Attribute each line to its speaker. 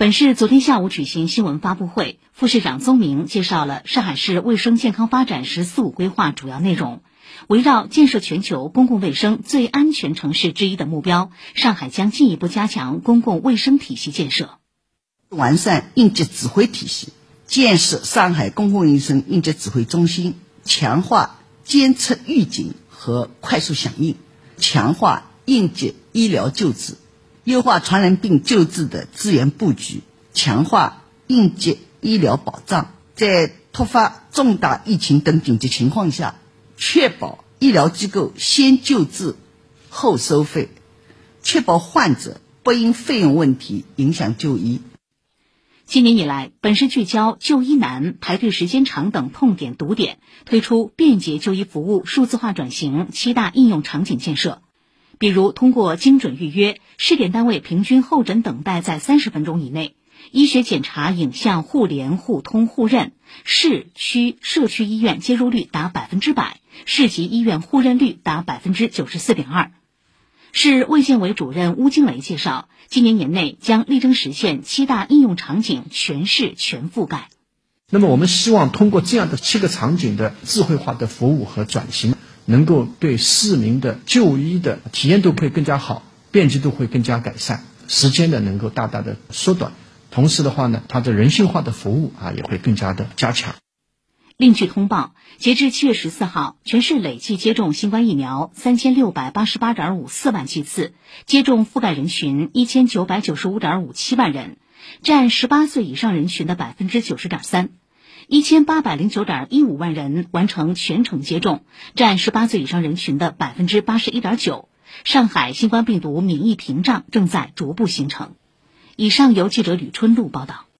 Speaker 1: 本市昨天下午举行新闻发布会，副市长宗明介绍了上海市卫生健康发展“十四五”规划主要内容。围绕建设全球公共卫生最安全城市之一的目标，上海将进一步加强公共卫生体系建设，
Speaker 2: 完善应急指挥体系，建设上海公共卫生应急指挥中心，强化监测预警和快速响应，强化应急医疗救治。优化传染病救治的资源布局，强化应急医疗保障，在突发重大疫情等紧急情况下，确保医疗机构先救治后收费，确保患者不因费用问题影响就医。
Speaker 1: 今年以来，本市聚焦就医难、排队时间长等痛点堵点，推出便捷就医服务数字化转型七大应用场景建设。比如，通过精准预约，试点单位平均候诊等待在三十分钟以内；医学检查影像互联互通互认，市区社区医院接入率达百分之百，市级医院互认率达百分之九十四点二。市卫健委主任邬金雷介绍，今年年内将力争实现七大应用场景全市全覆盖。
Speaker 3: 那么，我们希望通过这样的七个场景的智慧化的服务和转型。能够对市民的就医的体验度会更加好，便捷度会更加改善，时间呢能够大大的缩短，同时的话呢，它的人性化的服务啊也会更加的加强。
Speaker 1: 另据通报，截至七月十四号，全市累计接种新冠疫苗三千六百八十八点五四万剂次，接种覆盖人群一千九百九十五点五七万人，占十八岁以上人群的百分之九十点三。一千八百零九点一五万人完成全程接种，占十八岁以上人群的百分之八十一点九。上海新冠病毒免疫屏障正在逐步形成。以上由记者吕春露报道。